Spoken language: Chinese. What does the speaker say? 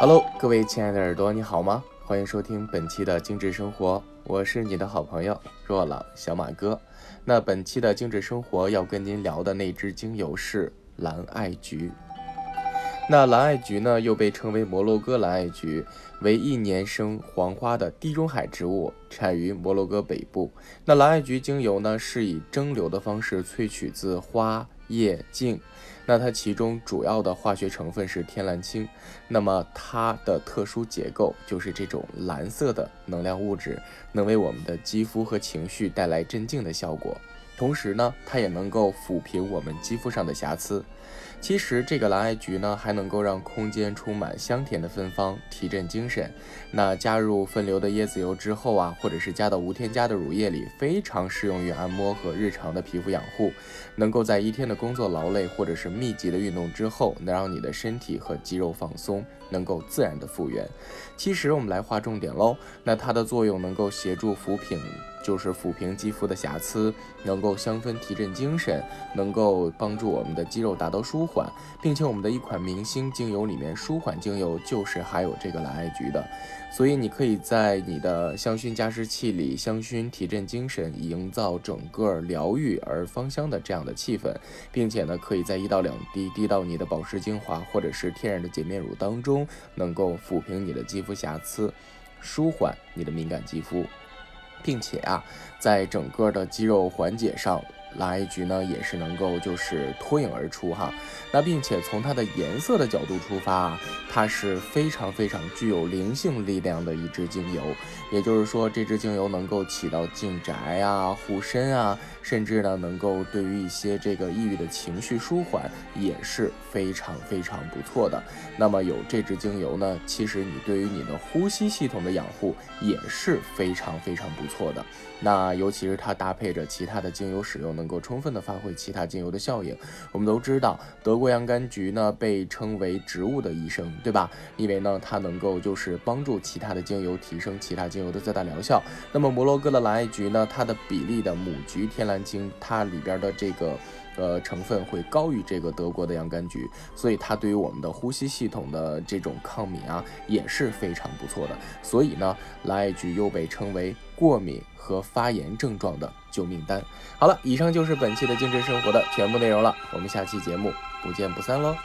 Hello，各位亲爱的耳朵，你好吗？欢迎收听本期的精致生活，我是你的好朋友若朗小马哥。那本期的精致生活要跟您聊的那支精油是蓝艾菊。那蓝艾菊呢，又被称为摩洛哥蓝艾菊，为一年生黄花的地中海植物，产于摩洛哥北部。那蓝艾菊精油呢，是以蒸馏的方式萃取自花。夜静，那它其中主要的化学成分是天蓝氢，那么它的特殊结构就是这种蓝色的能量物质，能为我们的肌肤和情绪带来镇静的效果。同时呢，它也能够抚平我们肌肤上的瑕疵。其实这个蓝艾菊呢，还能够让空间充满香甜的芬芳，提振精神。那加入分流的椰子油之后啊，或者是加到无添加的乳液里，非常适用于按摩和日常的皮肤养护。能够在一天的工作劳累或者是密集的运动之后，能让你的身体和肌肉放松，能够自然的复原。其实我们来划重点喽，那它的作用能够协助抚平。就是抚平肌肤的瑕疵，能够香氛提振精神，能够帮助我们的肌肉达到舒缓，并且我们的一款明星精油里面，舒缓精油就是含有这个蓝艾菊的，所以你可以在你的香薰加湿器里香薰提振精神，营造整个疗愈而芳香的这样的气氛，并且呢，可以在一到两滴滴到你的保湿精华或者是天然的洁面乳当中，能够抚平你的肌肤瑕疵，舒缓你的敏感肌肤。并且啊，在整个的肌肉缓解上。来一局呢，也是能够就是脱颖而出哈。那并且从它的颜色的角度出发，它是非常非常具有灵性力量的一支精油。也就是说，这支精油能够起到净宅啊、护身啊，甚至呢能够对于一些这个抑郁的情绪舒缓也是非常非常不错的。那么有这支精油呢，其实你对于你的呼吸系统的养护也是非常非常不错的。那尤其是它搭配着其他的精油使用，能能够充分的发挥其他精油的效应。我们都知道，德国洋甘菊呢被称为植物的医生，对吧？因为呢它能够就是帮助其他的精油提升其他精油的最大疗效。那么摩洛哥的蓝艾菊呢，它的比例的母菊天蓝精，它里边的这个。呃，成分会高于这个德国的洋甘菊，所以它对于我们的呼吸系统的这种抗敏啊也是非常不错的。所以呢，蓝艾菊又被称为过敏和发炎症状的救命丹。好了，以上就是本期的精致生活的全部内容了，我们下期节目不见不散喽。